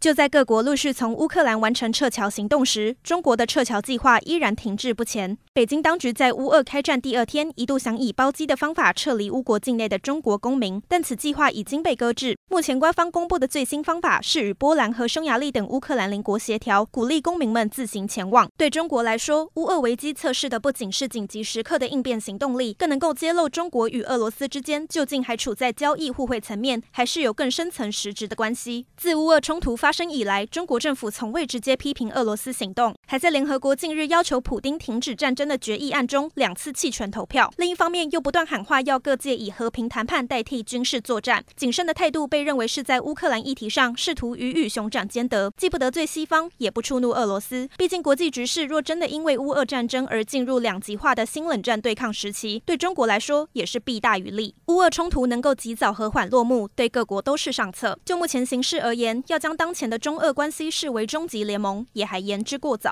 就在各国陆续从乌克兰完成撤侨行动时，中国的撤侨计划依然停滞不前。北京当局在乌俄开战第二天，一度想以包机的方法撤离乌国境内的中国公民，但此计划已经被搁置。目前官方公布的最新方法是与波兰和匈牙利等乌克兰邻国协调，鼓励公民们自行前往。对中国来说，乌俄危机测试的不仅是紧急时刻的应变行动力，更能够揭露中国与俄罗斯之间究竟还处在交易互惠层面，还是有更深层实质的关系。自乌俄冲突发发生以来，中国政府从未直接批评俄罗斯行动，还在联合国近日要求普丁停止战争的决议案中两次弃权投票。另一方面，又不断喊话要各界以和平谈判代替军事作战。谨慎的态度被认为是在乌克兰议题上试图鱼与熊掌兼得，既不得罪西方，也不触怒俄罗斯。毕竟国际局势若真的因为乌俄战争而进入两极化的新冷战对抗时期，对中国来说也是弊大于利。乌俄冲突能够及早和缓落幕，对各国都是上策。就目前形势而言，要将当前前的中俄关系视为终极联盟，也还言之过早。